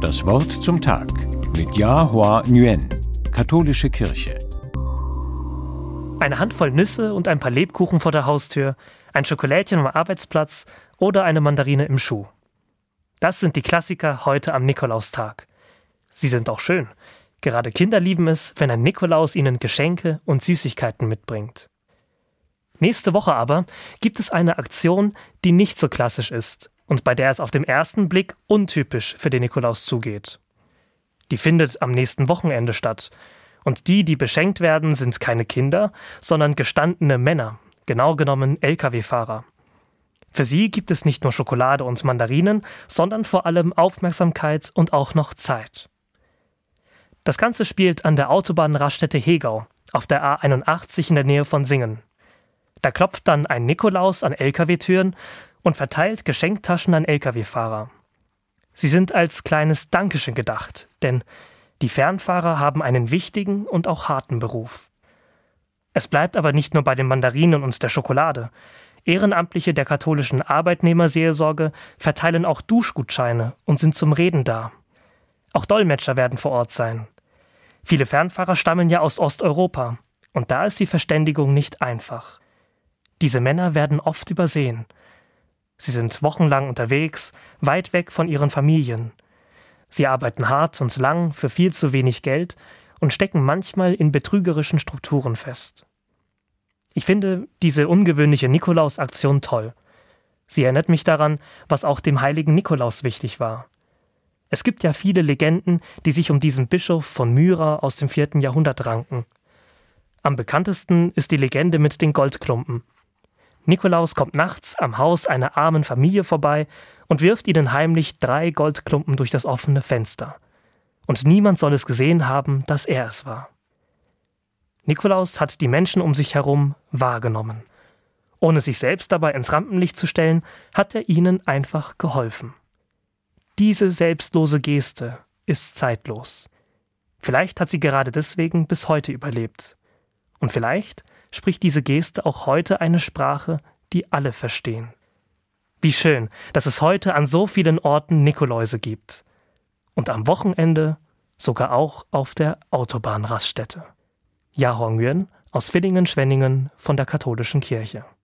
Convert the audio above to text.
Das Wort zum Tag mit Yahua Nguyen, Katholische Kirche. Eine Handvoll Nüsse und ein paar Lebkuchen vor der Haustür, ein Schokolädchen am Arbeitsplatz oder eine Mandarine im Schuh. Das sind die Klassiker heute am Nikolaustag. Sie sind auch schön. Gerade Kinder lieben es, wenn ein Nikolaus ihnen Geschenke und Süßigkeiten mitbringt. Nächste Woche aber gibt es eine Aktion, die nicht so klassisch ist und bei der es auf den ersten Blick untypisch für den Nikolaus zugeht. Die findet am nächsten Wochenende statt. Und die, die beschenkt werden, sind keine Kinder, sondern gestandene Männer, genau genommen Lkw-Fahrer. Für sie gibt es nicht nur Schokolade und Mandarinen, sondern vor allem Aufmerksamkeit und auch noch Zeit. Das Ganze spielt an der Autobahnraststätte Hegau auf der A81 in der Nähe von Singen. Da klopft dann ein Nikolaus an Lkw-Türen und verteilt Geschenktaschen an Lkw-Fahrer. Sie sind als kleines Dankeschön gedacht, denn die Fernfahrer haben einen wichtigen und auch harten Beruf. Es bleibt aber nicht nur bei den Mandarinen und der Schokolade. Ehrenamtliche der katholischen Arbeitnehmerseelsorge verteilen auch Duschgutscheine und sind zum Reden da. Auch Dolmetscher werden vor Ort sein. Viele Fernfahrer stammen ja aus Osteuropa, und da ist die Verständigung nicht einfach. Diese Männer werden oft übersehen. Sie sind wochenlang unterwegs, weit weg von ihren Familien. Sie arbeiten hart und lang für viel zu wenig Geld und stecken manchmal in betrügerischen Strukturen fest. Ich finde diese ungewöhnliche Nikolaus-Aktion toll. Sie erinnert mich daran, was auch dem heiligen Nikolaus wichtig war. Es gibt ja viele Legenden, die sich um diesen Bischof von Myra aus dem vierten Jahrhundert ranken. Am bekanntesten ist die Legende mit den Goldklumpen. Nikolaus kommt nachts am Haus einer armen Familie vorbei und wirft ihnen heimlich drei Goldklumpen durch das offene Fenster. Und niemand soll es gesehen haben, dass er es war. Nikolaus hat die Menschen um sich herum wahrgenommen. Ohne sich selbst dabei ins Rampenlicht zu stellen, hat er ihnen einfach geholfen. Diese selbstlose Geste ist zeitlos. Vielleicht hat sie gerade deswegen bis heute überlebt. Und vielleicht spricht diese Geste auch heute eine Sprache, die alle verstehen. Wie schön, dass es heute an so vielen Orten Nikoläuse gibt. Und am Wochenende sogar auch auf der Autobahnraststätte. Ja Nguyen aus Villingen-Schwenningen von der Katholischen Kirche.